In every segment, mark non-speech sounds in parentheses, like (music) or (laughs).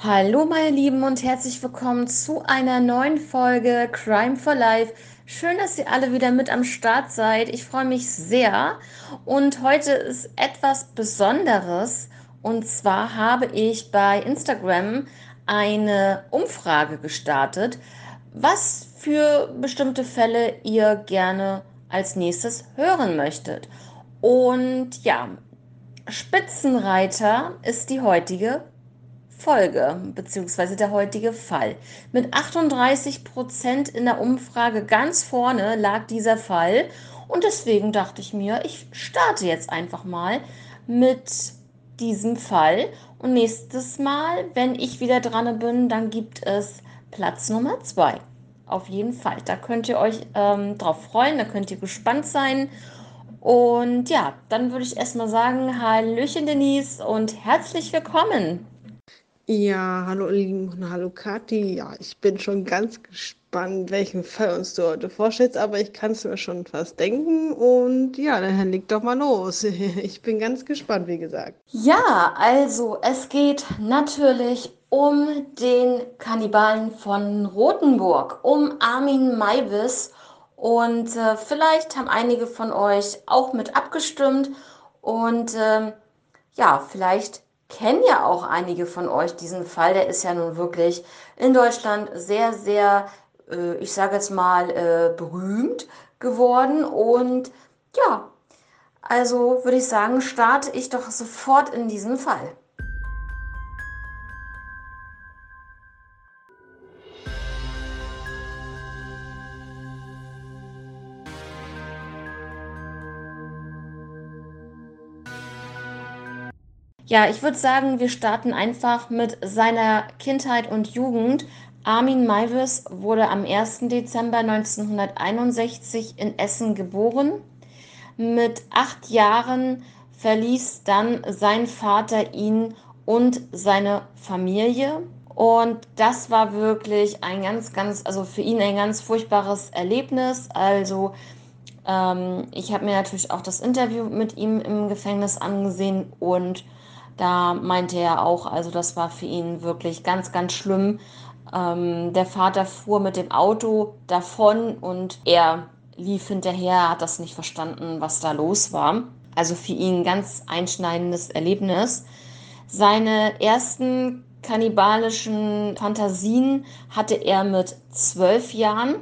Hallo meine Lieben und herzlich willkommen zu einer neuen Folge Crime for Life. Schön, dass ihr alle wieder mit am Start seid. Ich freue mich sehr und heute ist etwas Besonderes und zwar habe ich bei Instagram eine Umfrage gestartet, was für bestimmte Fälle ihr gerne als nächstes hören möchtet. Und ja, Spitzenreiter ist die heutige Folge beziehungsweise der heutige Fall. Mit 38 Prozent in der Umfrage ganz vorne lag dieser Fall und deswegen dachte ich mir, ich starte jetzt einfach mal mit diesem Fall und nächstes Mal, wenn ich wieder dran bin, dann gibt es Platz Nummer zwei. Auf jeden Fall. Da könnt ihr euch ähm, drauf freuen, da könnt ihr gespannt sein. Und ja, dann würde ich erstmal sagen, Hallöchen Denise und herzlich willkommen. Ja, hallo Lieben und hallo Kathi. Ja, ich bin schon ganz gespannt, welchen Fall uns du heute vorstellst, aber ich kann es mir schon fast denken. Und ja, dann leg doch mal los. (laughs) Ich bin ganz gespannt, wie gesagt. Ja, also es geht natürlich um den Kannibalen von Rothenburg, um Armin Maivis. Und äh, vielleicht haben einige von euch auch mit abgestimmt. Und äh, ja, vielleicht kennen ja auch einige von euch diesen Fall. Der ist ja nun wirklich in Deutschland sehr, sehr, äh, ich sage jetzt mal, äh, berühmt geworden. Und ja, also würde ich sagen, starte ich doch sofort in diesen Fall. Ja, ich würde sagen, wir starten einfach mit seiner Kindheit und Jugend. Armin Maivis wurde am 1. Dezember 1961 in Essen geboren. Mit acht Jahren verließ dann sein Vater ihn und seine Familie. Und das war wirklich ein ganz, ganz, also für ihn ein ganz furchtbares Erlebnis. Also ähm, ich habe mir natürlich auch das Interview mit ihm im Gefängnis angesehen und da meinte er auch, also das war für ihn wirklich ganz, ganz schlimm. Ähm, der Vater fuhr mit dem Auto davon und er lief hinterher, hat das nicht verstanden, was da los war. Also für ihn ganz einschneidendes Erlebnis. Seine ersten kannibalischen Fantasien hatte er mit zwölf Jahren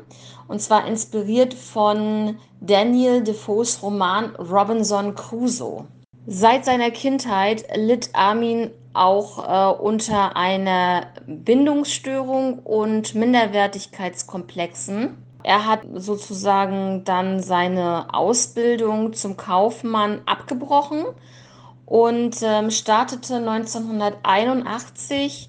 und zwar inspiriert von Daniel Defoes Roman Robinson Crusoe. Seit seiner Kindheit litt Armin auch äh, unter einer Bindungsstörung und Minderwertigkeitskomplexen. Er hat sozusagen dann seine Ausbildung zum Kaufmann abgebrochen und ähm, startete 1981,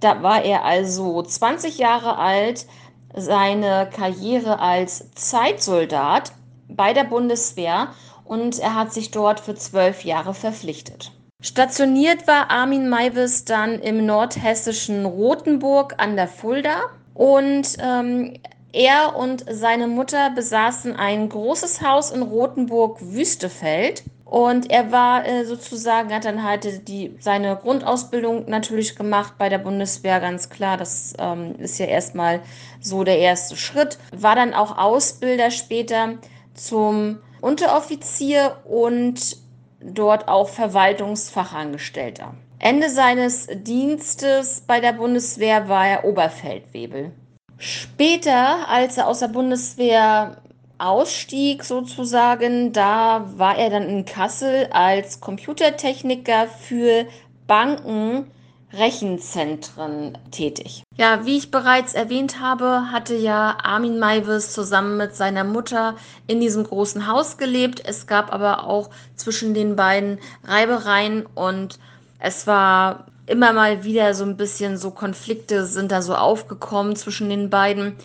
da war er also 20 Jahre alt, seine Karriere als Zeitsoldat bei der Bundeswehr und er hat sich dort für zwölf Jahre verpflichtet. Stationiert war Armin Maivis dann im nordhessischen Rothenburg an der Fulda und ähm, er und seine Mutter besaßen ein großes Haus in Rothenburg-Wüstefeld. Und er war äh, sozusagen, hat dann halt die, seine Grundausbildung natürlich gemacht bei der Bundeswehr, ganz klar. Das ähm, ist ja erstmal so der erste Schritt. War dann auch Ausbilder später zum Unteroffizier und dort auch Verwaltungsfachangestellter. Ende seines Dienstes bei der Bundeswehr war er Oberfeldwebel. Später, als er aus der Bundeswehr ausstieg sozusagen, da war er dann in Kassel als Computertechniker für Banken Rechenzentren tätig. Ja, wie ich bereits erwähnt habe, hatte ja Armin Maivis zusammen mit seiner Mutter in diesem großen Haus gelebt. Es gab aber auch zwischen den beiden Reibereien und es war immer mal wieder so ein bisschen so Konflikte sind da so aufgekommen zwischen den beiden.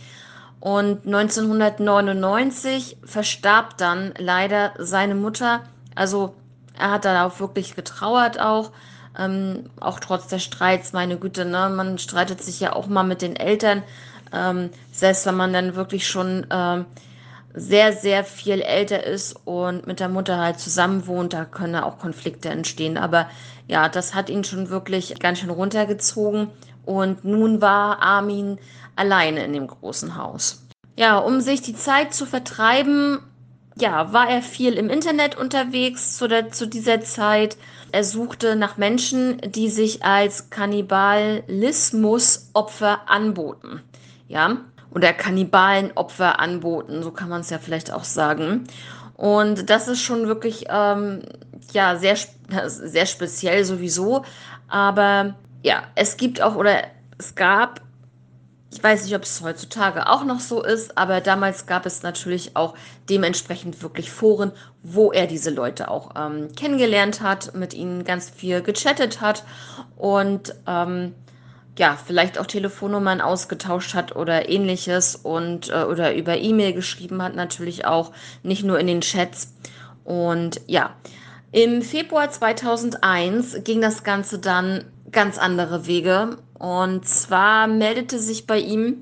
Und 1999 verstarb dann leider seine Mutter. Also er hat dann auch wirklich getrauert auch. Ähm, auch trotz der Streits, meine Güte, ne? man streitet sich ja auch mal mit den Eltern, ähm, selbst wenn man dann wirklich schon ähm, sehr, sehr viel älter ist und mit der Mutter halt zusammen wohnt, da können auch Konflikte entstehen. Aber ja, das hat ihn schon wirklich ganz schön runtergezogen. Und nun war Armin alleine in dem großen Haus. Ja, um sich die Zeit zu vertreiben, ja, war er viel im Internet unterwegs zu, der, zu dieser Zeit. Er suchte nach Menschen, die sich als Kannibalismusopfer anboten. Ja, oder Kannibalenopfer anboten, so kann man es ja vielleicht auch sagen. Und das ist schon wirklich, ähm, ja, sehr, (laughs) sehr speziell sowieso. Aber ja, es gibt auch, oder es gab ich weiß nicht, ob es heutzutage auch noch so ist, aber damals gab es natürlich auch dementsprechend wirklich Foren, wo er diese Leute auch ähm, kennengelernt hat, mit ihnen ganz viel gechattet hat und ähm, ja, vielleicht auch Telefonnummern ausgetauscht hat oder ähnliches und äh, oder über E-Mail geschrieben hat, natürlich auch, nicht nur in den Chats. Und ja, im Februar 2001 ging das Ganze dann ganz andere Wege. Und zwar meldete sich bei ihm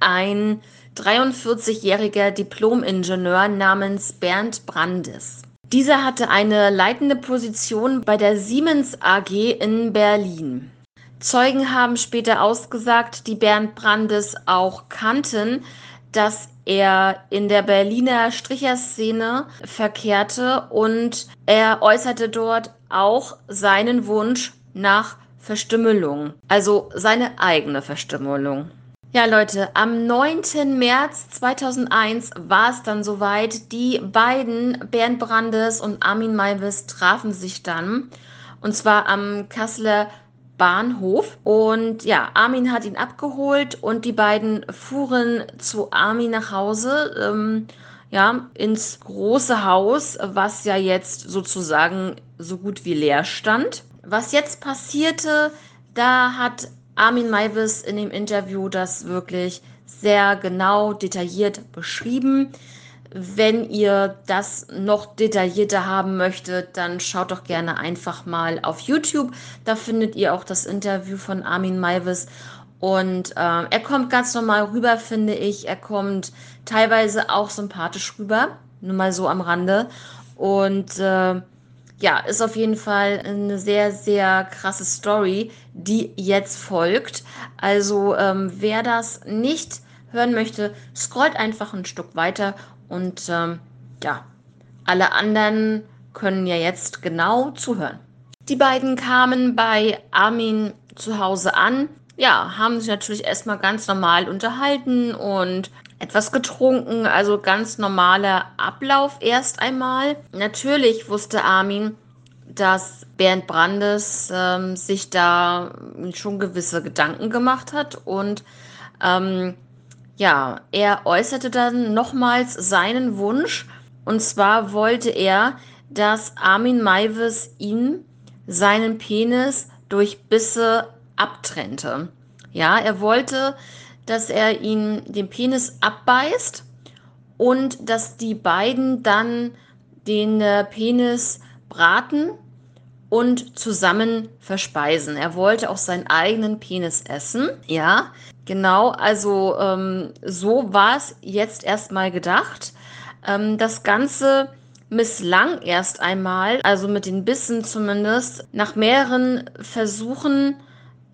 ein 43-jähriger Diplom-Ingenieur namens Bernd Brandes. Dieser hatte eine leitende Position bei der Siemens AG in Berlin. Zeugen haben später ausgesagt, die Bernd Brandes auch kannten, dass er in der Berliner Stricherszene verkehrte und er äußerte dort auch seinen Wunsch nach Verstümmelung, also seine eigene Verstümmelung. Ja, Leute, am 9. März 2001 war es dann soweit. Die beiden, Bernd Brandes und Armin Maivis, trafen sich dann. Und zwar am Kasseler Bahnhof. Und ja, Armin hat ihn abgeholt und die beiden fuhren zu Armin nach Hause. Ähm, ja, ins große Haus, was ja jetzt sozusagen so gut wie leer stand. Was jetzt passierte, da hat Armin Maivis in dem Interview das wirklich sehr genau detailliert beschrieben. Wenn ihr das noch detaillierter haben möchtet, dann schaut doch gerne einfach mal auf YouTube. Da findet ihr auch das Interview von Armin Maivis. Und äh, er kommt ganz normal rüber, finde ich. Er kommt teilweise auch sympathisch rüber. Nur mal so am Rande. Und äh, ja, ist auf jeden Fall eine sehr, sehr krasse Story, die jetzt folgt. Also ähm, wer das nicht hören möchte, scrollt einfach ein Stück weiter und ähm, ja, alle anderen können ja jetzt genau zuhören. Die beiden kamen bei Armin zu Hause an. Ja, haben sich natürlich erstmal ganz normal unterhalten und etwas getrunken, also ganz normaler Ablauf erst einmal. Natürlich wusste Armin, dass Bernd Brandes ähm, sich da schon gewisse Gedanken gemacht hat und ähm, ja, er äußerte dann nochmals seinen Wunsch und zwar wollte er, dass Armin Maivis ihm seinen Penis durch Bisse abtrennte. Ja, er wollte, dass er ihn den Penis abbeißt und dass die beiden dann den äh, Penis braten und zusammen verspeisen. Er wollte auch seinen eigenen Penis essen. Ja, genau. Also ähm, so war es jetzt erstmal gedacht. Ähm, das Ganze misslang erst einmal, also mit den Bissen zumindest. Nach mehreren Versuchen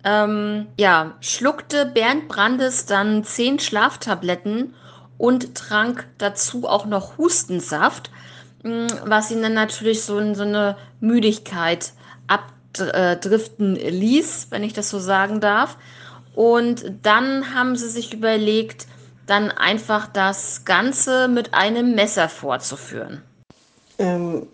ähm, ja, schluckte Bernd Brandes dann zehn Schlaftabletten und trank dazu auch noch Hustensaft, mm, was ihn dann natürlich so in so eine Müdigkeit abdriften ließ, wenn ich das so sagen darf. Und dann haben sie sich überlegt, dann einfach das Ganze mit einem Messer vorzuführen. Ähm,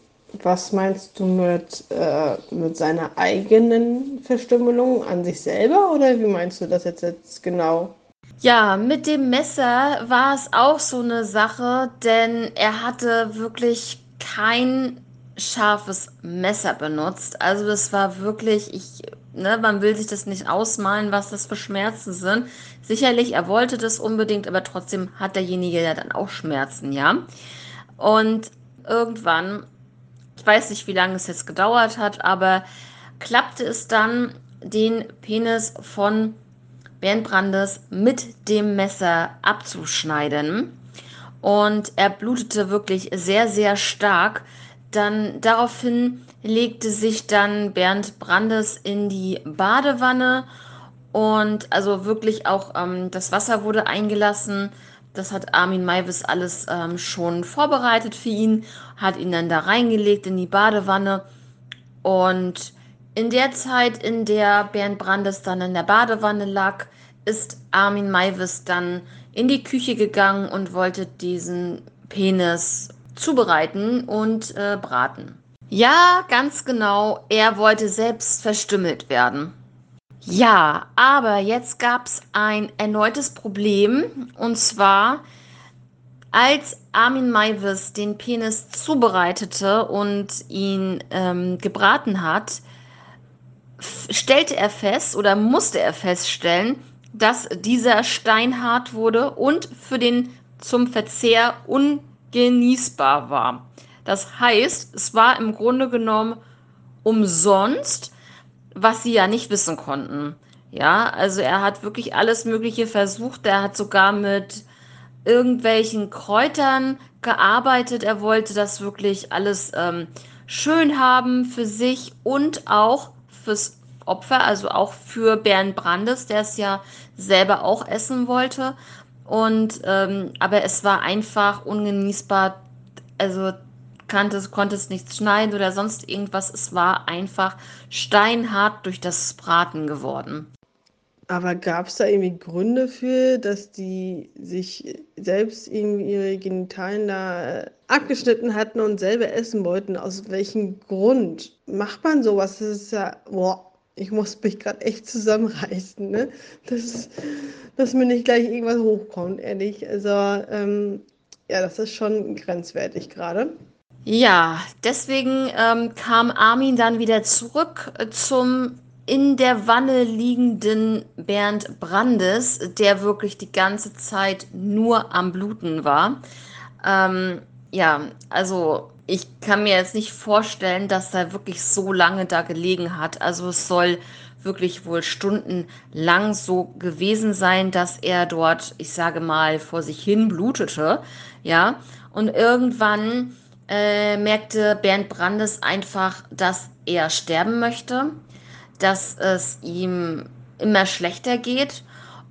was meinst du mit, äh, mit seiner eigenen Verstümmelung an sich selber oder wie meinst du das jetzt, jetzt genau? Ja, mit dem Messer war es auch so eine Sache, denn er hatte wirklich kein scharfes Messer benutzt. Also das war wirklich, ich, ne, man will sich das nicht ausmalen, was das für Schmerzen sind. Sicherlich, er wollte das unbedingt, aber trotzdem hat derjenige ja dann auch Schmerzen, ja. Und irgendwann ich weiß nicht, wie lange es jetzt gedauert hat, aber klappte es dann, den Penis von Bernd Brandes mit dem Messer abzuschneiden. und er blutete wirklich sehr, sehr stark. Dann daraufhin legte sich dann Bernd Brandes in die Badewanne und also wirklich auch ähm, das Wasser wurde eingelassen. Das hat Armin Maivis alles ähm, schon vorbereitet für ihn, hat ihn dann da reingelegt in die Badewanne. Und in der Zeit, in der Bernd Brandes dann in der Badewanne lag, ist Armin Maivis dann in die Küche gegangen und wollte diesen Penis zubereiten und äh, braten. Ja, ganz genau, er wollte selbst verstümmelt werden. Ja, aber jetzt gab es ein erneutes Problem und zwar als Armin Maivis den Penis zubereitete und ihn ähm, gebraten hat, stellte er fest oder musste er feststellen, dass dieser steinhart wurde und für den zum Verzehr ungenießbar war. Das heißt, es war im Grunde genommen umsonst, was sie ja nicht wissen konnten. Ja, also er hat wirklich alles Mögliche versucht. Er hat sogar mit irgendwelchen Kräutern gearbeitet. Er wollte das wirklich alles ähm, schön haben für sich und auch fürs Opfer, also auch für Bernd Brandes, der es ja selber auch essen wollte. Und ähm, aber es war einfach ungenießbar. Also konnte, konnte es nichts schneiden oder sonst irgendwas. Es war einfach steinhart durch das Braten geworden. Aber gab es da irgendwie Gründe für, dass die sich selbst irgendwie ihre Genitalien da äh, abgeschnitten hatten und selber essen wollten? Aus welchem Grund macht man sowas? Das ist ja, boah, ich muss mich gerade echt zusammenreißen, ne? Dass, dass mir nicht gleich irgendwas hochkommt, ehrlich. Also, ähm, ja, das ist schon grenzwertig gerade. Ja, deswegen ähm, kam Armin dann wieder zurück äh, zum in der Wanne liegenden Bernd Brandes, der wirklich die ganze Zeit nur am Bluten war. Ähm, ja, also ich kann mir jetzt nicht vorstellen, dass er wirklich so lange da gelegen hat. Also es soll wirklich wohl stundenlang so gewesen sein, dass er dort, ich sage mal, vor sich hin blutete. Ja, und irgendwann äh, merkte Bernd Brandes einfach, dass er sterben möchte dass es ihm immer schlechter geht.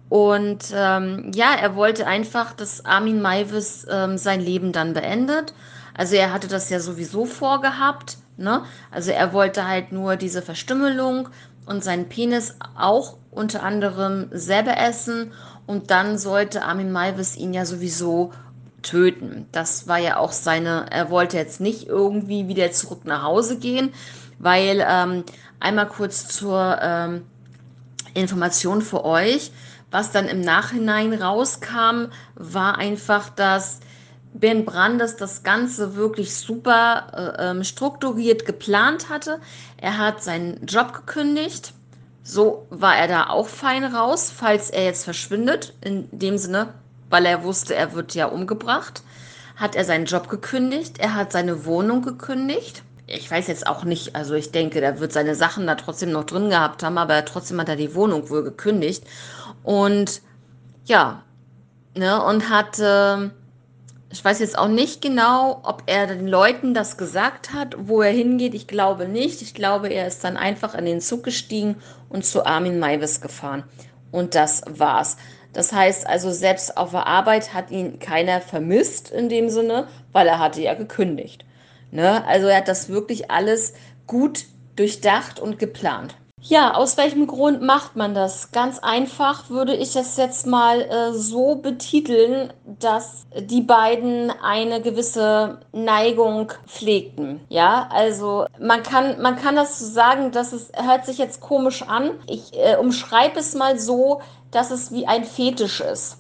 Und ähm, ja, er wollte einfach, dass Armin Maivis ähm, sein Leben dann beendet. Also er hatte das ja sowieso vorgehabt. Ne? Also er wollte halt nur diese Verstümmelung und seinen Penis auch unter anderem selber essen. Und dann sollte Armin Maivis ihn ja sowieso töten. Das war ja auch seine, er wollte jetzt nicht irgendwie wieder zurück nach Hause gehen, weil ähm, Einmal kurz zur ähm, Information für euch. Was dann im Nachhinein rauskam, war einfach, dass Ben Brandes das Ganze wirklich super äh, ähm, strukturiert geplant hatte. Er hat seinen Job gekündigt. So war er da auch fein raus, falls er jetzt verschwindet. In dem Sinne, weil er wusste, er wird ja umgebracht, hat er seinen Job gekündigt. Er hat seine Wohnung gekündigt ich weiß jetzt auch nicht, also ich denke, der wird seine Sachen da trotzdem noch drin gehabt haben, aber trotzdem hat er die Wohnung wohl gekündigt. Und ja, ne, und hat, äh, ich weiß jetzt auch nicht genau, ob er den Leuten das gesagt hat, wo er hingeht. Ich glaube nicht. Ich glaube, er ist dann einfach in den Zug gestiegen und zu Armin Maivis gefahren. Und das war's. Das heißt also, selbst auf der Arbeit hat ihn keiner vermisst in dem Sinne, weil er hatte ja gekündigt. Ne? Also er hat das wirklich alles gut durchdacht und geplant. Ja, aus welchem Grund macht man das? Ganz einfach würde ich es jetzt mal äh, so betiteln, dass die beiden eine gewisse Neigung pflegten. Ja, also man kann, man kann das so sagen, dass es hört sich jetzt komisch an. Ich äh, umschreibe es mal so, dass es wie ein Fetisch ist.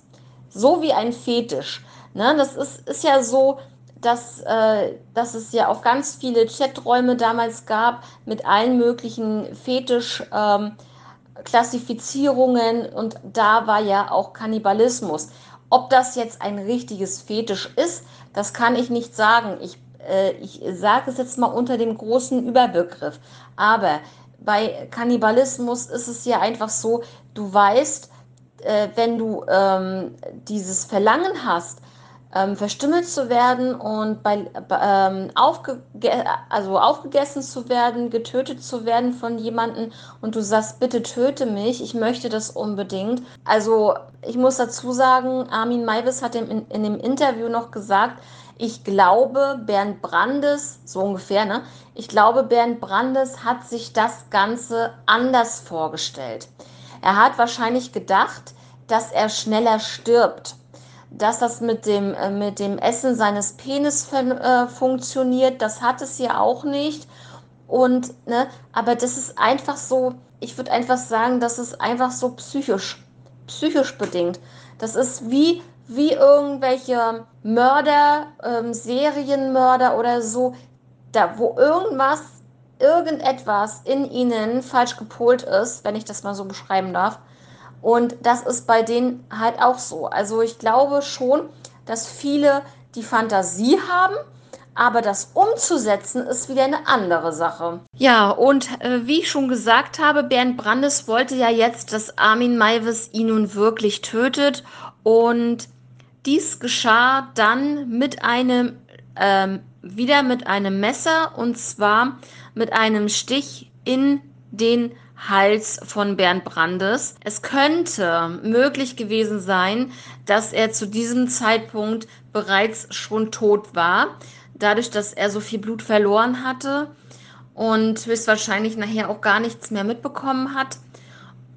So wie ein Fetisch. Ne? Das ist, ist ja so, dass, äh, dass es ja auch ganz viele Chaträume damals gab mit allen möglichen Fetisch-Klassifizierungen ähm, und da war ja auch Kannibalismus. Ob das jetzt ein richtiges Fetisch ist, das kann ich nicht sagen. Ich, äh, ich sage es jetzt mal unter dem großen Überbegriff. Aber bei Kannibalismus ist es ja einfach so, du weißt, äh, wenn du ähm, dieses Verlangen hast, ähm, verstümmelt zu werden und bei, ähm, aufge also aufgegessen zu werden, getötet zu werden von jemandem und du sagst, bitte töte mich, ich möchte das unbedingt. Also ich muss dazu sagen, Armin Maivis hat in, in dem Interview noch gesagt, ich glaube, Bernd Brandes, so ungefähr, ne? Ich glaube, Bernd Brandes hat sich das Ganze anders vorgestellt. Er hat wahrscheinlich gedacht, dass er schneller stirbt dass das mit dem, äh, mit dem Essen seines Penis äh, funktioniert, das hat es ja auch nicht. Und, ne, aber das ist einfach so, ich würde einfach sagen, das ist einfach so psychisch, psychisch bedingt. Das ist wie, wie irgendwelche Mörder, ähm, Serienmörder oder so, da wo irgendwas, irgendetwas in ihnen falsch gepolt ist, wenn ich das mal so beschreiben darf. Und das ist bei denen halt auch so. Also ich glaube schon, dass viele die Fantasie haben, aber das umzusetzen ist wieder eine andere Sache. Ja, und äh, wie ich schon gesagt habe, Bernd Brandes wollte ja jetzt, dass Armin Maivis ihn nun wirklich tötet. Und dies geschah dann mit einem, ähm, wieder mit einem Messer und zwar mit einem Stich in den Hals von Bernd Brandes. Es könnte möglich gewesen sein, dass er zu diesem Zeitpunkt bereits schon tot war, dadurch, dass er so viel Blut verloren hatte und höchstwahrscheinlich nachher auch gar nichts mehr mitbekommen hat.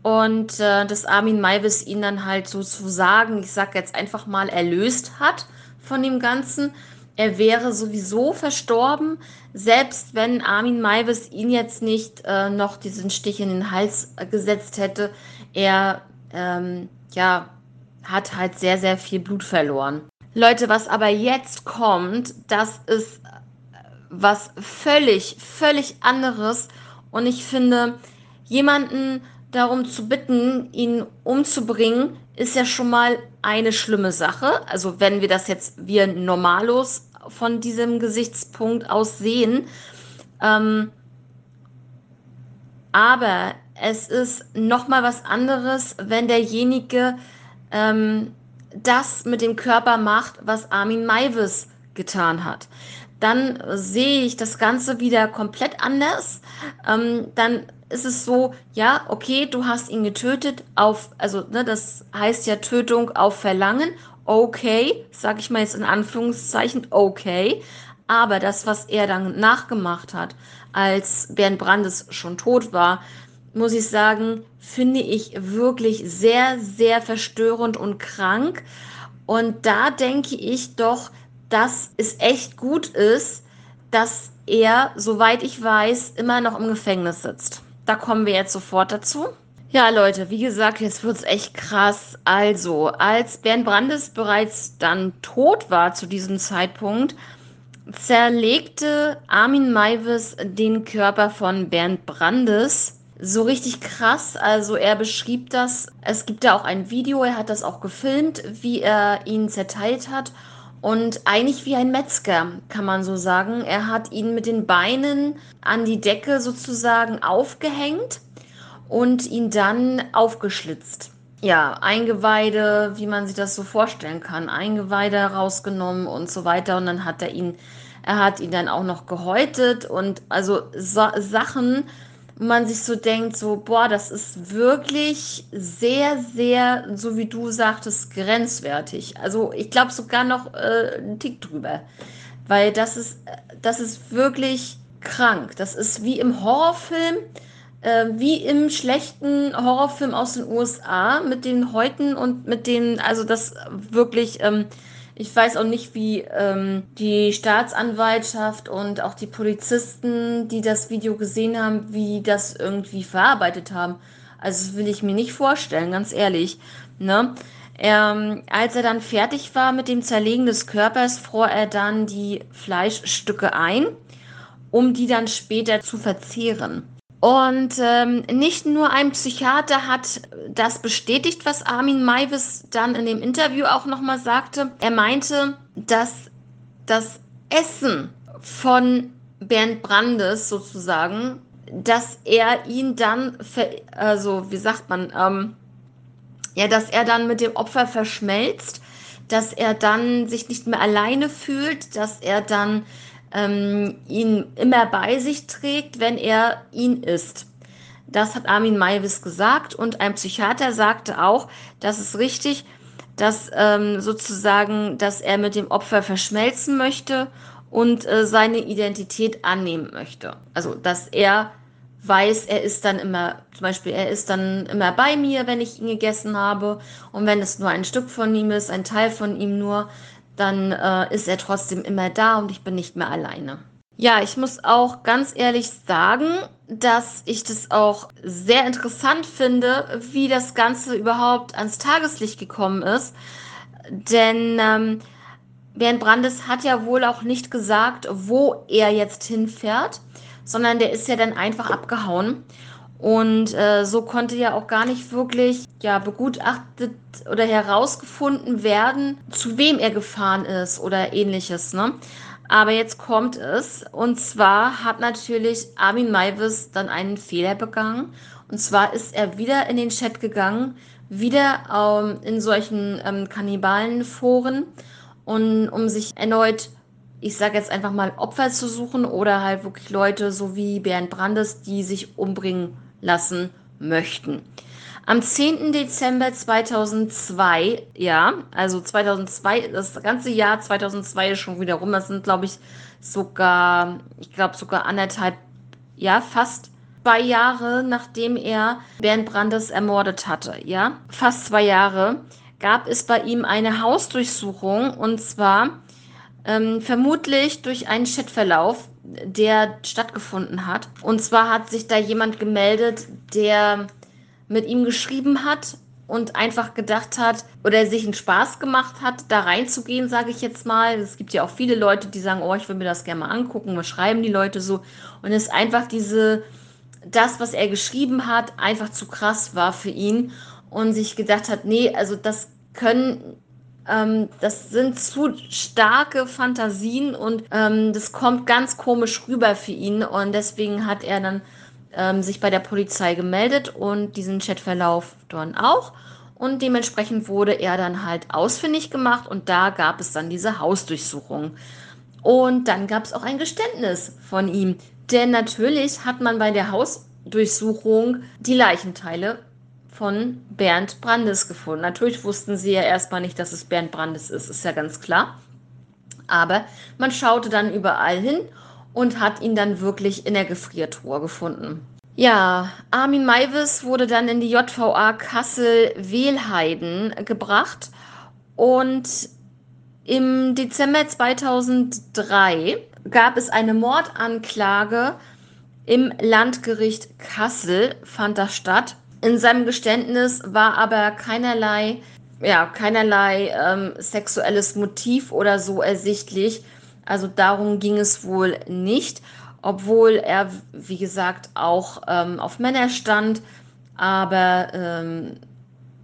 Und äh, dass Armin Maivis ihn dann halt sozusagen, ich sag jetzt einfach mal, erlöst hat von dem Ganzen er wäre sowieso verstorben, selbst wenn Armin Maivis ihn jetzt nicht äh, noch diesen Stich in den Hals gesetzt hätte. Er ähm, ja, hat halt sehr, sehr viel Blut verloren. Leute, was aber jetzt kommt, das ist äh, was völlig, völlig anderes. Und ich finde, jemanden darum zu bitten, ihn umzubringen, ist ja schon mal eine schlimme Sache. Also wenn wir das jetzt wir normalos von diesem Gesichtspunkt aus sehen. Ähm, aber es ist noch mal was anderes, wenn derjenige ähm, das mit dem Körper macht, was Armin Maivis getan hat. Dann sehe ich das Ganze wieder komplett anders. Ähm, dann ist es so, ja, okay, du hast ihn getötet auf, also ne, das heißt ja Tötung auf Verlangen okay, sag ich mal jetzt in Anführungszeichen, okay. Aber das, was er dann nachgemacht hat, als Bernd Brandes schon tot war, muss ich sagen, finde ich wirklich sehr, sehr verstörend und krank. Und da denke ich doch, dass es echt gut ist, dass er, soweit ich weiß, immer noch im Gefängnis sitzt. Da kommen wir jetzt sofort dazu. Ja, Leute, wie gesagt, jetzt wird's echt krass. Also, als Bernd Brandes bereits dann tot war zu diesem Zeitpunkt, zerlegte Armin Maivis den Körper von Bernd Brandes. So richtig krass. Also, er beschrieb das. Es gibt da auch ein Video, er hat das auch gefilmt, wie er ihn zerteilt hat. Und eigentlich wie ein Metzger, kann man so sagen. Er hat ihn mit den Beinen an die Decke sozusagen aufgehängt und ihn dann aufgeschlitzt. Ja, Eingeweide, wie man sich das so vorstellen kann, Eingeweide rausgenommen und so weiter. Und dann hat er ihn, er hat ihn dann auch noch gehäutet und also so, Sachen, wo man sich so denkt, so, boah, das ist wirklich sehr, sehr, so wie du sagtest, grenzwertig. Also ich glaube sogar noch äh, einen Tick drüber. Weil das ist, das ist wirklich krank. Das ist wie im Horrorfilm äh, wie im schlechten Horrorfilm aus den USA mit den Häuten und mit den, also das wirklich, ähm, ich weiß auch nicht, wie ähm, die Staatsanwaltschaft und auch die Polizisten, die das Video gesehen haben, wie das irgendwie verarbeitet haben. Also das will ich mir nicht vorstellen, ganz ehrlich. Ne? Ähm, als er dann fertig war mit dem Zerlegen des Körpers, fror er dann die Fleischstücke ein, um die dann später zu verzehren. Und ähm, nicht nur ein Psychiater hat das bestätigt, was Armin Maivis dann in dem Interview auch nochmal sagte. Er meinte, dass das Essen von Bernd Brandes sozusagen, dass er ihn dann, also wie sagt man, ähm, ja, dass er dann mit dem Opfer verschmelzt, dass er dann sich nicht mehr alleine fühlt, dass er dann ähm, ihn immer bei sich trägt, wenn er ihn isst. Das hat Armin Maivis gesagt und ein Psychiater sagte auch, das ist richtig, dass ähm, sozusagen, dass er mit dem Opfer verschmelzen möchte und äh, seine Identität annehmen möchte. Also, dass er weiß, er ist dann immer, zum Beispiel, er ist dann immer bei mir, wenn ich ihn gegessen habe. Und wenn es nur ein Stück von ihm ist, ein Teil von ihm nur, dann äh, ist er trotzdem immer da und ich bin nicht mehr alleine. Ja, ich muss auch ganz ehrlich sagen, dass ich das auch sehr interessant finde, wie das Ganze überhaupt ans Tageslicht gekommen ist. Denn ähm, Bernd Brandes hat ja wohl auch nicht gesagt, wo er jetzt hinfährt, sondern der ist ja dann einfach abgehauen. Und äh, so konnte ja auch gar nicht wirklich ja, begutachtet oder herausgefunden werden, zu wem er gefahren ist oder ähnliches. Ne? Aber jetzt kommt es. Und zwar hat natürlich Armin Maivis dann einen Fehler begangen. Und zwar ist er wieder in den Chat gegangen, wieder ähm, in solchen ähm, Kannibalenforen, und, um sich erneut, ich sage jetzt einfach mal, Opfer zu suchen oder halt wirklich Leute so wie Bernd Brandes, die sich umbringen lassen möchten. Am 10. Dezember 2002, ja, also 2002, das ganze Jahr 2002 ist schon wieder rum. Das sind, glaube ich, sogar, ich glaube sogar anderthalb, ja, fast zwei Jahre, nachdem er Bernd Brandes ermordet hatte, ja, fast zwei Jahre, gab es bei ihm eine Hausdurchsuchung und zwar ähm, vermutlich durch einen Chatverlauf, der stattgefunden hat. Und zwar hat sich da jemand gemeldet, der mit ihm geschrieben hat und einfach gedacht hat oder sich einen Spaß gemacht hat, da reinzugehen, sage ich jetzt mal. Es gibt ja auch viele Leute, die sagen, oh, ich will mir das gerne mal angucken, was schreiben die Leute so. Und es ist einfach diese, das, was er geschrieben hat, einfach zu krass war für ihn und sich gedacht hat, nee, also das können, ähm, das sind zu starke Fantasien und ähm, das kommt ganz komisch rüber für ihn und deswegen hat er dann ähm, sich bei der Polizei gemeldet und diesen Chatverlauf dann auch. Und dementsprechend wurde er dann halt ausfindig gemacht und da gab es dann diese Hausdurchsuchung. Und dann gab es auch ein Geständnis von ihm. Denn natürlich hat man bei der Hausdurchsuchung die Leichenteile von Bernd Brandes gefunden. Natürlich wussten sie ja erstmal nicht, dass es Bernd Brandes ist, ist ja ganz klar. Aber man schaute dann überall hin und hat ihn dann wirklich in der Gefriertruhe gefunden. Ja, Armin Maivis wurde dann in die JVA Kassel-Wehlheiden gebracht und im Dezember 2003 gab es eine Mordanklage im Landgericht Kassel, fand das statt. In seinem Geständnis war aber keinerlei, ja, keinerlei ähm, sexuelles Motiv oder so ersichtlich. Also darum ging es wohl nicht, obwohl er, wie gesagt, auch ähm, auf Männer stand. Aber ähm,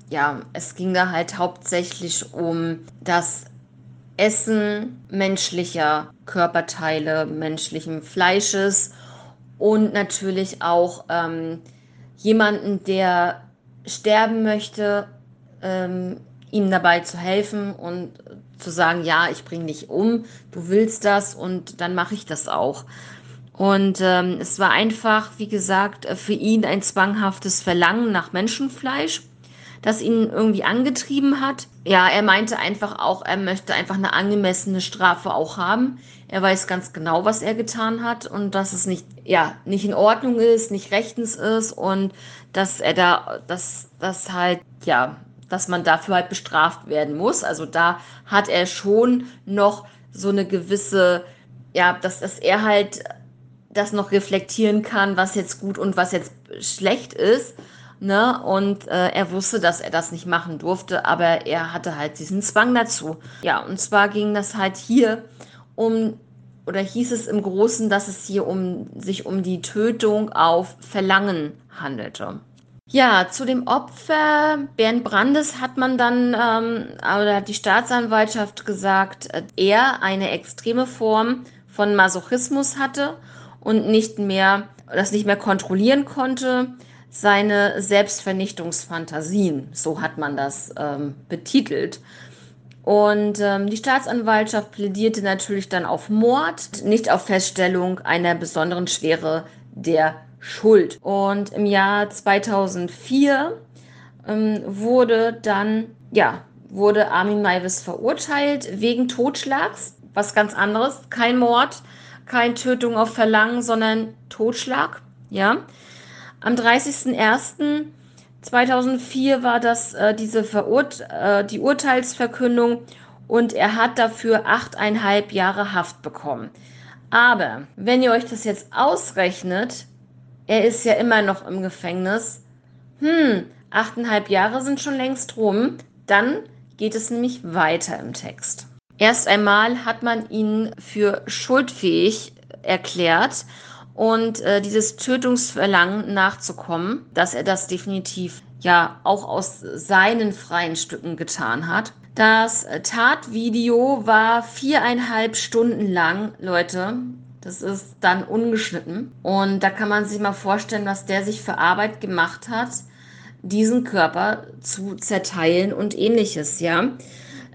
ja, es ging da halt hauptsächlich um das Essen menschlicher Körperteile, menschlichen Fleisches und natürlich auch ähm, jemanden, der sterben möchte, ähm, ihm dabei zu helfen und zu sagen, ja, ich bringe dich um, du willst das und dann mache ich das auch. Und ähm, es war einfach, wie gesagt, für ihn ein zwanghaftes Verlangen nach Menschenfleisch, das ihn irgendwie angetrieben hat. Ja, er meinte einfach auch, er möchte einfach eine angemessene Strafe auch haben. Er weiß ganz genau, was er getan hat und dass es nicht, ja, nicht in Ordnung ist, nicht rechtens ist und dass er da, dass das halt, ja, dass man dafür halt bestraft werden muss. Also da hat er schon noch so eine gewisse, ja, dass, dass er halt das noch reflektieren kann, was jetzt gut und was jetzt schlecht ist. Ne? Und äh, er wusste, dass er das nicht machen durfte, aber er hatte halt diesen Zwang dazu. Ja, und zwar ging das halt hier um, oder hieß es im Großen, dass es hier um sich um die Tötung auf Verlangen handelte. Ja, zu dem Opfer Bernd Brandes hat man dann, ähm, oder hat die Staatsanwaltschaft gesagt, äh, er eine extreme Form von Masochismus hatte und nicht mehr, das nicht mehr kontrollieren konnte, seine Selbstvernichtungsfantasien, so hat man das ähm, betitelt. Und ähm, die Staatsanwaltschaft plädierte natürlich dann auf Mord, nicht auf Feststellung einer besonderen Schwere der Schuld. Und im Jahr 2004 ähm, wurde dann, ja, wurde Armin Maivis verurteilt wegen Totschlags. Was ganz anderes, kein Mord, kein Tötung auf Verlangen, sondern Totschlag, ja. Am 30.01.2004 war das äh, diese Verurt äh, die Urteilsverkündung und er hat dafür achteinhalb Jahre Haft bekommen. Aber wenn ihr euch das jetzt ausrechnet, er ist ja immer noch im Gefängnis. Hm, achteinhalb Jahre sind schon längst rum. Dann geht es nämlich weiter im Text. Erst einmal hat man ihn für schuldfähig erklärt und äh, dieses Tötungsverlangen nachzukommen, dass er das definitiv ja auch aus seinen freien Stücken getan hat. Das Tatvideo war viereinhalb Stunden lang, Leute. Das ist dann ungeschnitten. Und da kann man sich mal vorstellen, was der sich für Arbeit gemacht hat, diesen Körper zu zerteilen und ähnliches, ja.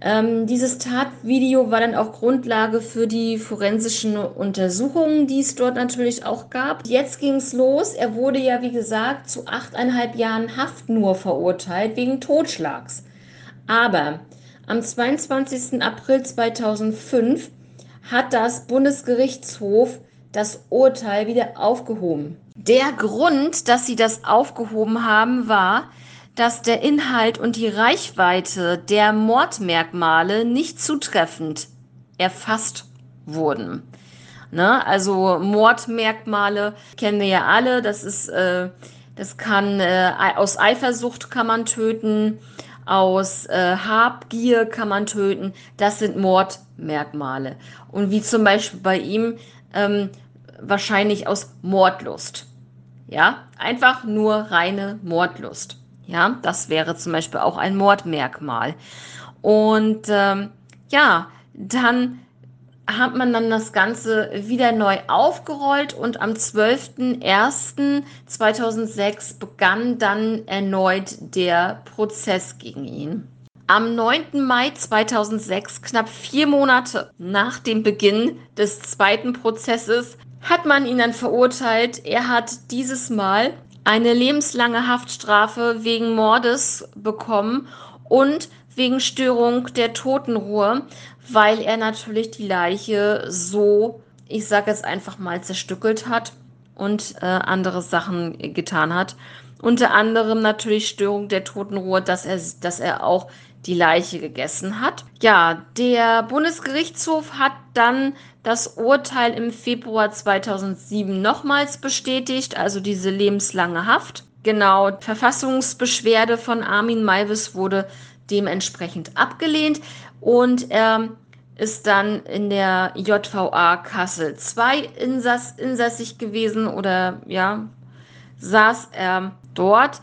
Ähm, dieses Tatvideo war dann auch Grundlage für die forensischen Untersuchungen, die es dort natürlich auch gab. Jetzt ging es los. Er wurde ja, wie gesagt, zu achteinhalb Jahren Haft nur verurteilt wegen Totschlags. Aber am 22. April 2005 hat das Bundesgerichtshof das Urteil wieder aufgehoben. Der Grund, dass sie das aufgehoben haben, war, dass der Inhalt und die Reichweite der Mordmerkmale nicht zutreffend erfasst wurden. Ne? Also Mordmerkmale kennen wir ja alle. Das ist, äh, das kann äh, aus Eifersucht kann man töten, aus äh, Habgier kann man töten. Das sind Mordmerkmale. Und wie zum Beispiel bei ihm ähm, wahrscheinlich aus Mordlust. Ja, einfach nur reine Mordlust. Ja, das wäre zum Beispiel auch ein Mordmerkmal. Und ähm, ja, dann hat man dann das Ganze wieder neu aufgerollt und am 12.01.2006 begann dann erneut der Prozess gegen ihn. Am 9. Mai 2006, knapp vier Monate nach dem Beginn des zweiten Prozesses, hat man ihn dann verurteilt. Er hat dieses Mal eine lebenslange Haftstrafe wegen Mordes bekommen und wegen Störung der Totenruhe, weil er natürlich die Leiche so, ich sage es einfach mal, zerstückelt hat und äh, andere Sachen getan hat. Unter anderem natürlich Störung der Totenruhe, dass er, dass er auch die Leiche gegessen hat. Ja, der Bundesgerichtshof hat dann das Urteil im Februar 2007 nochmals bestätigt, also diese lebenslange Haft. Genau, Verfassungsbeschwerde von Armin Maivis wurde dementsprechend abgelehnt und er ist dann in der JVA Kassel 2 insass, insassig gewesen oder ja, saß er dort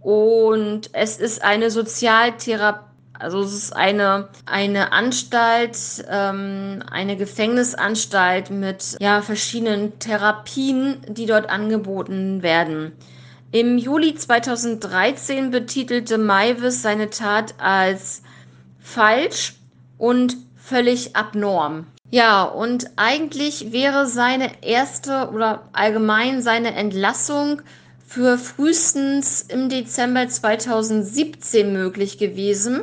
und es ist eine Sozialtherapie also es ist eine, eine Anstalt, ähm, eine Gefängnisanstalt mit ja, verschiedenen Therapien, die dort angeboten werden. Im Juli 2013 betitelte Maivis seine Tat als falsch und völlig abnorm. Ja, und eigentlich wäre seine erste oder allgemein seine Entlassung für frühestens im Dezember 2017 möglich gewesen.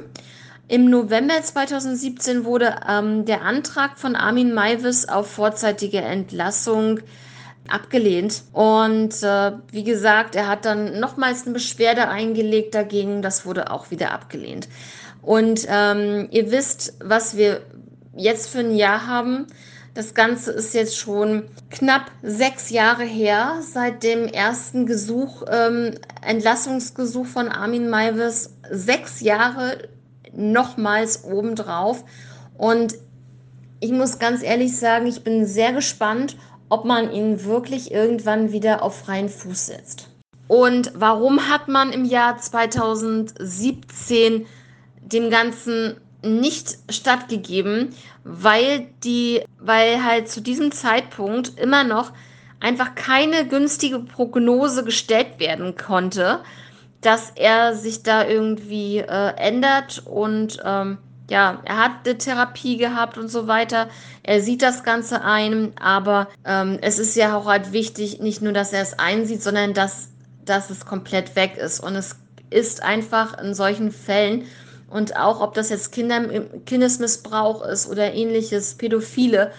Im November 2017 wurde ähm, der Antrag von Armin Maivis auf vorzeitige Entlassung abgelehnt. Und äh, wie gesagt, er hat dann nochmals eine Beschwerde eingelegt dagegen. Das wurde auch wieder abgelehnt. Und ähm, ihr wisst, was wir jetzt für ein Jahr haben. Das Ganze ist jetzt schon knapp sechs Jahre her, seit dem ersten Gesuch, ähm, Entlassungsgesuch von Armin Maivis. Sechs Jahre nochmals obendrauf. Und ich muss ganz ehrlich sagen, ich bin sehr gespannt, ob man ihn wirklich irgendwann wieder auf freien Fuß setzt. Und warum hat man im Jahr 2017 dem Ganzen nicht stattgegeben? Weil die, weil halt zu diesem Zeitpunkt immer noch einfach keine günstige Prognose gestellt werden konnte, dass er sich da irgendwie äh, ändert und ähm, ja, er hat eine Therapie gehabt und so weiter. Er sieht das Ganze ein, aber ähm, es ist ja auch halt wichtig, nicht nur, dass er es einsieht, sondern dass, dass es komplett weg ist. Und es ist einfach in solchen Fällen und auch ob das jetzt Kinder, Kindesmissbrauch ist oder ähnliches, Pädophile,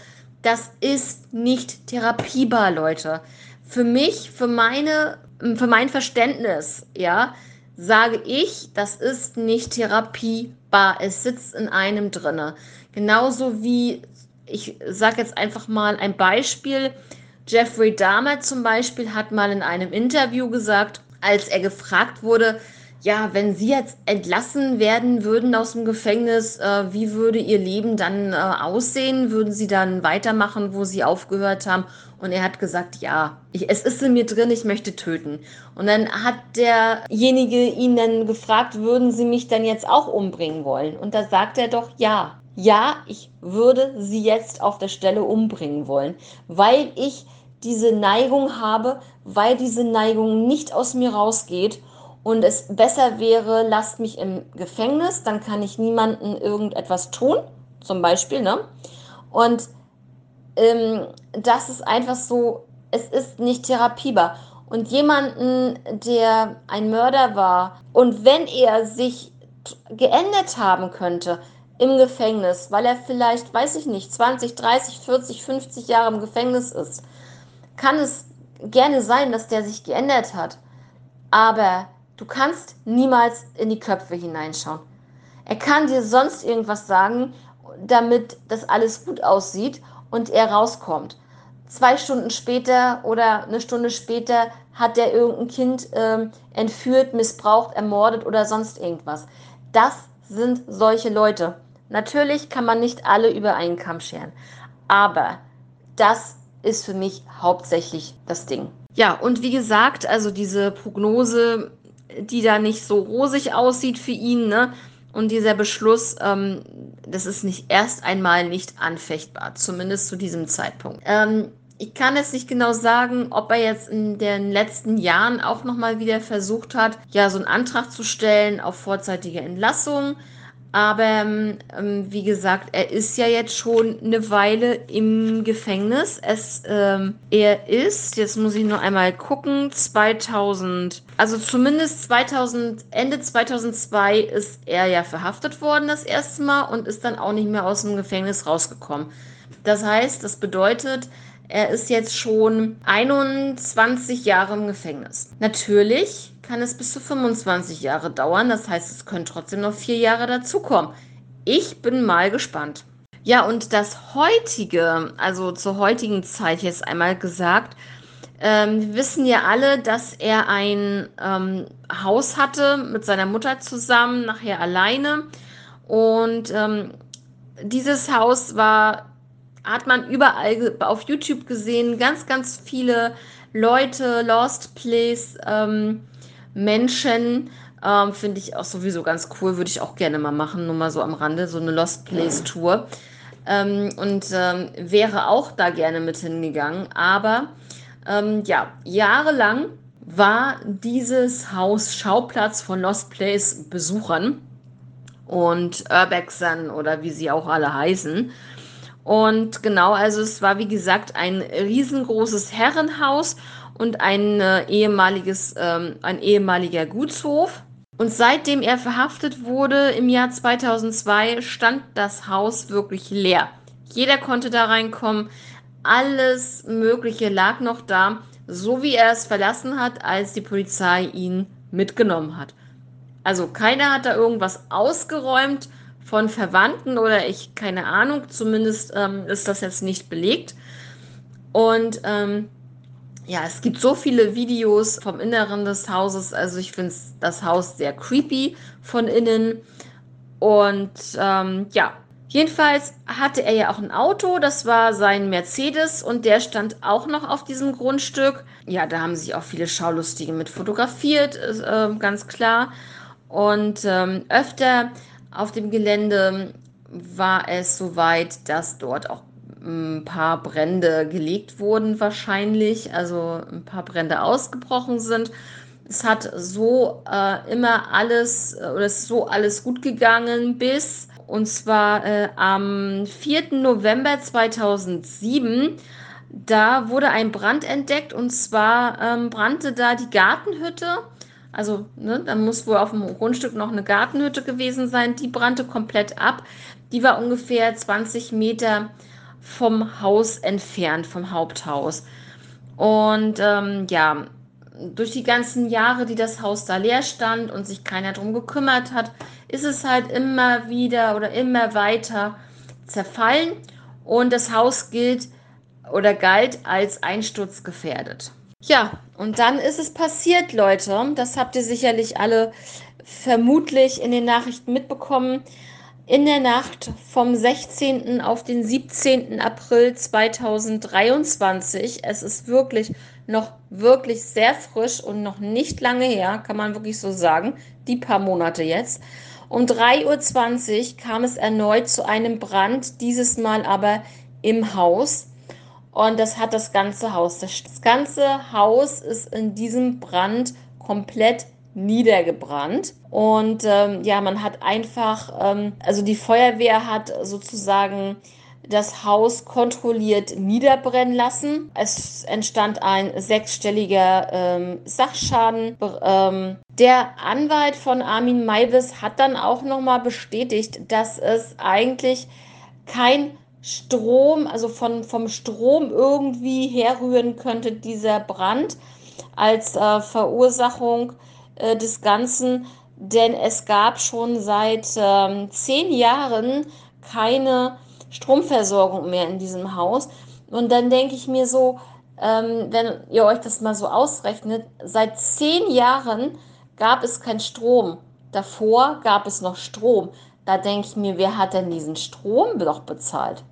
das ist nicht therapiebar, Leute. Für mich, für meine, für mein Verständnis, ja, sage ich, das ist nicht therapiebar. Es sitzt in einem drinne. Genauso wie, ich sage jetzt einfach mal ein Beispiel. Jeffrey Dahmer zum Beispiel hat mal in einem Interview gesagt, als er gefragt wurde, ja, wenn Sie jetzt entlassen werden würden aus dem Gefängnis, äh, wie würde Ihr Leben dann äh, aussehen? Würden Sie dann weitermachen, wo Sie aufgehört haben? Und er hat gesagt, ja, ich, es ist in mir drin, ich möchte töten. Und dann hat derjenige ihn dann gefragt, würden Sie mich dann jetzt auch umbringen wollen? Und da sagt er doch, ja. Ja, ich würde Sie jetzt auf der Stelle umbringen wollen, weil ich diese Neigung habe, weil diese Neigung nicht aus mir rausgeht und es besser wäre, lasst mich im Gefängnis, dann kann ich niemandem irgendetwas tun, zum Beispiel, ne? Und ähm, das ist einfach so, es ist nicht therapiebar. Und jemanden, der ein Mörder war, und wenn er sich geändert haben könnte im Gefängnis, weil er vielleicht, weiß ich nicht, 20, 30, 40, 50 Jahre im Gefängnis ist, kann es gerne sein, dass der sich geändert hat. Aber Du kannst niemals in die Köpfe hineinschauen. Er kann dir sonst irgendwas sagen, damit das alles gut aussieht und er rauskommt. Zwei Stunden später oder eine Stunde später hat er irgendein Kind ähm, entführt, missbraucht, ermordet oder sonst irgendwas. Das sind solche Leute. Natürlich kann man nicht alle über einen Kamm scheren, aber das ist für mich hauptsächlich das Ding. Ja, und wie gesagt, also diese Prognose die da nicht so rosig aussieht für ihn, ne? Und dieser Beschluss, ähm, das ist nicht erst einmal nicht anfechtbar, zumindest zu diesem Zeitpunkt. Ähm, ich kann jetzt nicht genau sagen, ob er jetzt in den letzten Jahren auch nochmal wieder versucht hat, ja, so einen Antrag zu stellen auf vorzeitige Entlassung. Aber ähm, wie gesagt, er ist ja jetzt schon eine Weile im Gefängnis. Es, ähm, er ist, jetzt muss ich nur einmal gucken, 2000, also zumindest 2000, Ende 2002 ist er ja verhaftet worden das erste Mal und ist dann auch nicht mehr aus dem Gefängnis rausgekommen. Das heißt, das bedeutet, er ist jetzt schon 21 Jahre im Gefängnis. Natürlich kann es bis zu 25 Jahre dauern. Das heißt, es können trotzdem noch vier Jahre dazukommen. Ich bin mal gespannt. Ja, und das heutige, also zur heutigen Zeit jetzt einmal gesagt, ähm, wir wissen ja alle, dass er ein ähm, Haus hatte mit seiner Mutter zusammen, nachher alleine. Und ähm, dieses Haus war, hat man überall auf YouTube gesehen, ganz, ganz viele Leute, Lost Place, ähm, Menschen. Ähm, Finde ich auch sowieso ganz cool, würde ich auch gerne mal machen, nur mal so am Rande, so eine Lost Place Tour. Ähm, und ähm, wäre auch da gerne mit hingegangen. Aber ähm, ja, jahrelang war dieses Haus Schauplatz von Lost Place Besuchern und Urbexern oder wie sie auch alle heißen. Und genau, also es war wie gesagt ein riesengroßes Herrenhaus und ein äh, ehemaliges, ähm, ein ehemaliger Gutshof. Und seitdem er verhaftet wurde im Jahr 2002, stand das Haus wirklich leer. Jeder konnte da reinkommen. Alles Mögliche lag noch da, so wie er es verlassen hat, als die Polizei ihn mitgenommen hat. Also keiner hat da irgendwas ausgeräumt von Verwandten oder ich, keine Ahnung, zumindest ähm, ist das jetzt nicht belegt. Und ähm, ja, es gibt so viele Videos vom Inneren des Hauses. Also ich finde das Haus sehr creepy von innen. Und ähm, ja, jedenfalls hatte er ja auch ein Auto. Das war sein Mercedes und der stand auch noch auf diesem Grundstück. Ja, da haben sich auch viele Schaulustige mit fotografiert, äh, ganz klar. Und ähm, öfter auf dem Gelände war es so weit, dass dort auch ein paar Brände gelegt wurden wahrscheinlich, also ein paar Brände ausgebrochen sind. Es hat so äh, immer alles äh, oder es ist so alles gut gegangen bis und zwar äh, am 4. November 2007. Da wurde ein Brand entdeckt und zwar ähm, brannte da die Gartenhütte. Also, ne, da muss wohl auf dem Grundstück noch eine Gartenhütte gewesen sein. Die brannte komplett ab. Die war ungefähr 20 Meter vom Haus entfernt, vom Haupthaus. Und ähm, ja, durch die ganzen Jahre, die das Haus da leer stand und sich keiner drum gekümmert hat, ist es halt immer wieder oder immer weiter zerfallen und das Haus gilt oder galt als einsturzgefährdet. Ja, und dann ist es passiert, Leute. Das habt ihr sicherlich alle vermutlich in den Nachrichten mitbekommen. In der Nacht vom 16. auf den 17. April 2023, es ist wirklich noch wirklich sehr frisch und noch nicht lange her, kann man wirklich so sagen, die paar Monate jetzt. Um 3.20 Uhr kam es erneut zu einem Brand, dieses Mal aber im Haus. Und das hat das ganze Haus. Das ganze Haus ist in diesem Brand komplett niedergebrannt. Und ähm, ja, man hat einfach, ähm, also die Feuerwehr hat sozusagen das Haus kontrolliert niederbrennen lassen. Es entstand ein sechsstelliger ähm, Sachschaden. Ähm, der Anwalt von Armin Maivis hat dann auch nochmal bestätigt, dass es eigentlich kein Strom, also von, vom Strom irgendwie herrühren könnte, dieser Brand als äh, Verursachung äh, des Ganzen, denn es gab schon seit ähm, zehn Jahren keine Stromversorgung mehr in diesem Haus. Und dann denke ich mir so, ähm, wenn ihr euch das mal so ausrechnet, seit zehn Jahren gab es keinen Strom. Davor gab es noch Strom. Da denke ich mir, wer hat denn diesen Strom doch bezahlt?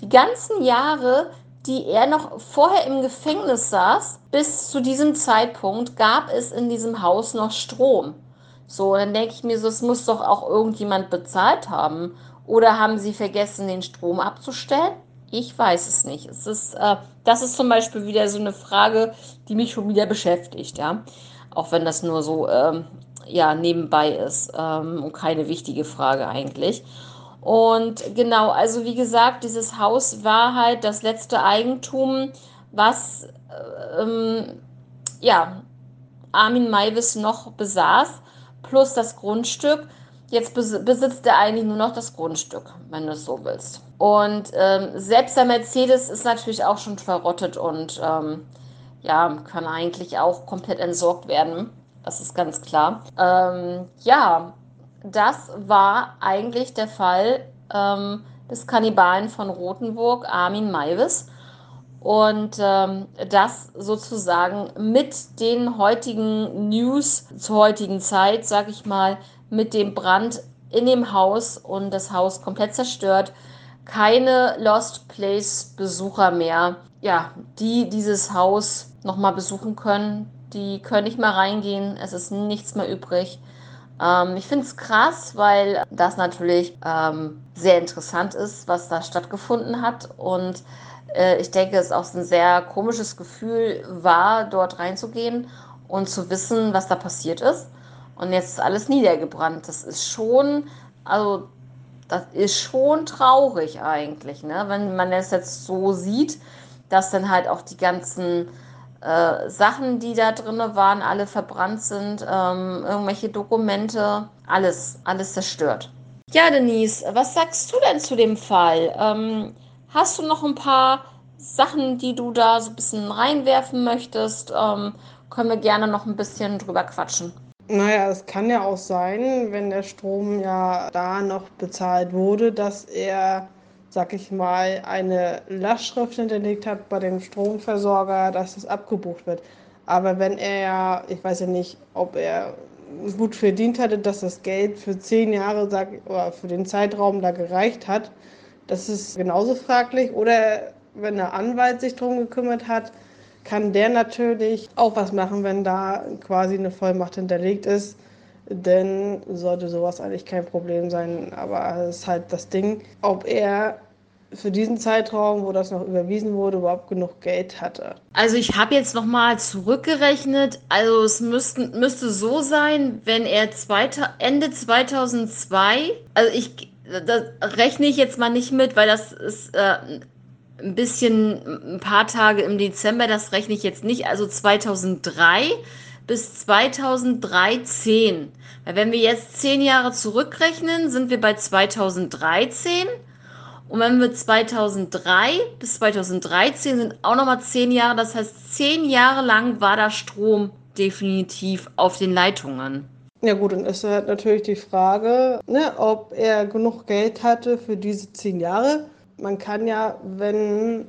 Die ganzen Jahre, die er noch vorher im Gefängnis saß, bis zu diesem Zeitpunkt gab es in diesem Haus noch Strom. So, dann denke ich mir so, es muss doch auch irgendjemand bezahlt haben. Oder haben sie vergessen, den Strom abzustellen? Ich weiß es nicht. Es ist, äh, das ist zum Beispiel wieder so eine Frage, die mich schon wieder beschäftigt, ja. Auch wenn das nur so ähm, ja, nebenbei ist ähm, und keine wichtige Frage eigentlich. Und genau, also wie gesagt, dieses Haus war halt das letzte Eigentum, was äh, ähm, ja, Armin Maivis noch besaß, plus das Grundstück. Jetzt besitzt er eigentlich nur noch das Grundstück, wenn du es so willst. Und ähm, selbst der Mercedes ist natürlich auch schon verrottet und ähm, ja, kann eigentlich auch komplett entsorgt werden. Das ist ganz klar. Ähm, ja, das war eigentlich der Fall ähm, des Kannibalen von Rothenburg, Armin Maivis. Und ähm, das sozusagen mit den heutigen News zur heutigen Zeit, sag ich mal, mit dem Brand in dem Haus und das Haus komplett zerstört. Keine Lost Place Besucher mehr, ja, die dieses Haus nochmal besuchen können. Die können nicht mehr reingehen. Es ist nichts mehr übrig. Ähm, ich finde es krass, weil das natürlich ähm, sehr interessant ist, was da stattgefunden hat. Und äh, ich denke, es auch ein sehr komisches Gefühl war, dort reinzugehen und zu wissen, was da passiert ist. Und jetzt ist alles niedergebrannt. Das ist schon, also das ist schon traurig eigentlich, ne? wenn man es jetzt so sieht, dass dann halt auch die ganzen äh, Sachen, die da drin waren, alle verbrannt sind, ähm, irgendwelche Dokumente, alles, alles zerstört. Ja, Denise, was sagst du denn zu dem Fall? Ähm, hast du noch ein paar Sachen, die du da so ein bisschen reinwerfen möchtest? Ähm, können wir gerne noch ein bisschen drüber quatschen. Naja, es kann ja auch sein, wenn der Strom ja da noch bezahlt wurde, dass er, sag ich mal, eine Lastschrift hinterlegt hat bei dem Stromversorger, dass es abgebucht wird. Aber wenn er ja, ich weiß ja nicht, ob er gut verdient hatte, dass das Geld für zehn Jahre sag, oder für den Zeitraum da gereicht hat, das ist genauso fraglich. Oder wenn der Anwalt sich darum gekümmert hat, kann der natürlich auch was machen, wenn da quasi eine Vollmacht hinterlegt ist. Denn sollte sowas eigentlich kein Problem sein. Aber es ist halt das Ding, ob er für diesen Zeitraum, wo das noch überwiesen wurde, überhaupt genug Geld hatte. Also ich habe jetzt noch mal zurückgerechnet. Also es müssten, müsste so sein, wenn er zweite, Ende 2002, also ich das rechne ich jetzt mal nicht mit, weil das ist äh, ein bisschen, ein paar Tage im Dezember, das rechne ich jetzt nicht. Also 2003 bis 2013. Weil wenn wir jetzt zehn Jahre zurückrechnen, sind wir bei 2013. Und wenn wir 2003 bis 2013 sind auch nochmal zehn Jahre. Das heißt, zehn Jahre lang war da Strom definitiv auf den Leitungen. Ja gut, dann ist halt natürlich die Frage, ne, ob er genug Geld hatte für diese zehn Jahre. Man kann ja, wenn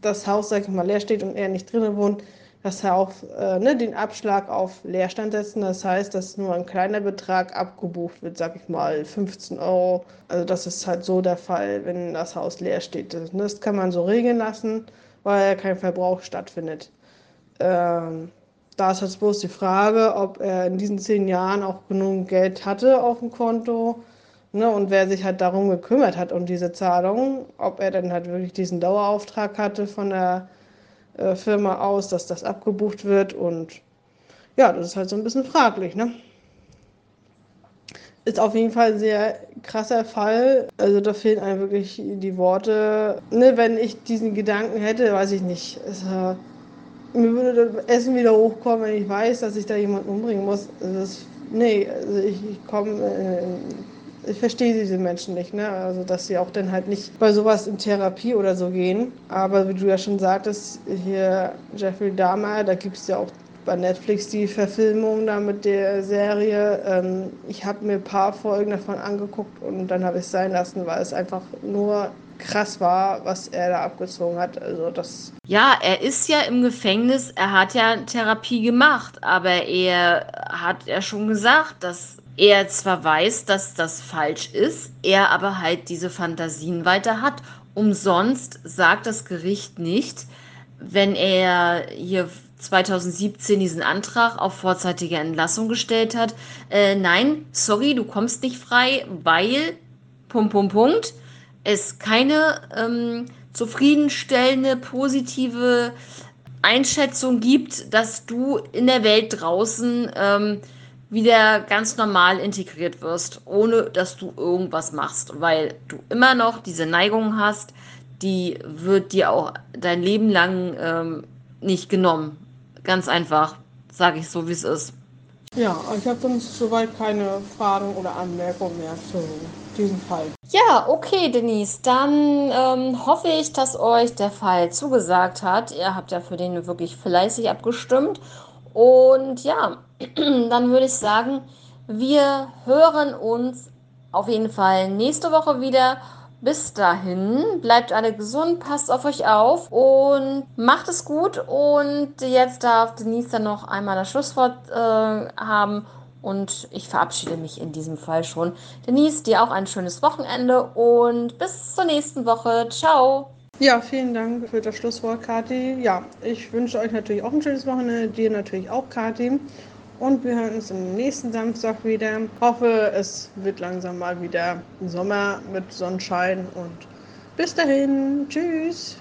das Haus, sag ich mal, leer steht und er nicht drinnen wohnt, dass er auch äh, ne, den Abschlag auf Leerstand setzen. Das heißt, dass nur ein kleiner Betrag abgebucht wird, sag ich mal 15 Euro. Also das ist halt so der Fall, wenn das Haus leer steht. Das, das kann man so regeln lassen, weil kein Verbrauch stattfindet. Ähm, da ist jetzt bloß die Frage, ob er in diesen zehn Jahren auch genug Geld hatte auf dem Konto. Ne, und wer sich halt darum gekümmert hat, um diese Zahlung, ob er dann halt wirklich diesen Dauerauftrag hatte von der äh, Firma aus, dass das abgebucht wird. Und ja, das ist halt so ein bisschen fraglich. Ne? Ist auf jeden Fall ein sehr krasser Fall. Also da fehlen einem wirklich die Worte. Ne, wenn ich diesen Gedanken hätte, weiß ich nicht. Es, äh, mir würde das Essen wieder hochkommen, wenn ich weiß, dass ich da jemanden umbringen muss. Das, nee, also ich, ich komme. Äh, ich verstehe diese Menschen nicht, ne? Also dass sie auch dann halt nicht bei sowas in Therapie oder so gehen. Aber wie du ja schon sagtest, hier Jeffrey Dahmer, da gibt es ja auch bei Netflix die Verfilmung da mit der Serie. Ähm, ich habe mir ein paar Folgen davon angeguckt und dann habe ich es sein lassen, weil es einfach nur krass war, was er da abgezogen hat. Also das. Ja, er ist ja im Gefängnis, er hat ja Therapie gemacht, aber er hat ja schon gesagt, dass er zwar weiß, dass das falsch ist, er aber halt diese Fantasien weiter hat. Umsonst sagt das Gericht nicht, wenn er hier 2017 diesen Antrag auf vorzeitige Entlassung gestellt hat. Äh, nein, sorry, du kommst nicht frei, weil, Punkt, Punkt, Punkt, es keine ähm, zufriedenstellende, positive Einschätzung gibt, dass du in der Welt draußen ähm, wieder ganz normal integriert wirst, ohne dass du irgendwas machst, weil du immer noch diese Neigung hast, die wird dir auch dein Leben lang ähm, nicht genommen. Ganz einfach, sage ich so, wie es ist. Ja, ich habe sonst soweit keine Fragen oder Anmerkungen mehr zu diesem Fall. Ja, okay, Denise. Dann ähm, hoffe ich, dass euch der Fall zugesagt hat. Ihr habt ja für den wirklich fleißig abgestimmt. Und ja, (clears throat) dann würde ich sagen, wir hören uns auf jeden Fall nächste Woche wieder. Bis dahin, bleibt alle gesund, passt auf euch auf und macht es gut. Und jetzt darf Denise dann noch einmal das Schlusswort äh, haben und ich verabschiede mich in diesem Fall schon. Denise, dir auch ein schönes Wochenende und bis zur nächsten Woche. Ciao. Ja, vielen Dank für das Schlusswort, Kathi. Ja, ich wünsche euch natürlich auch ein schönes Wochenende, dir natürlich auch, Kathi. Und wir hören uns am nächsten Samstag wieder. Hoffe, es wird langsam mal wieder Sommer mit Sonnenschein. Und bis dahin. Tschüss.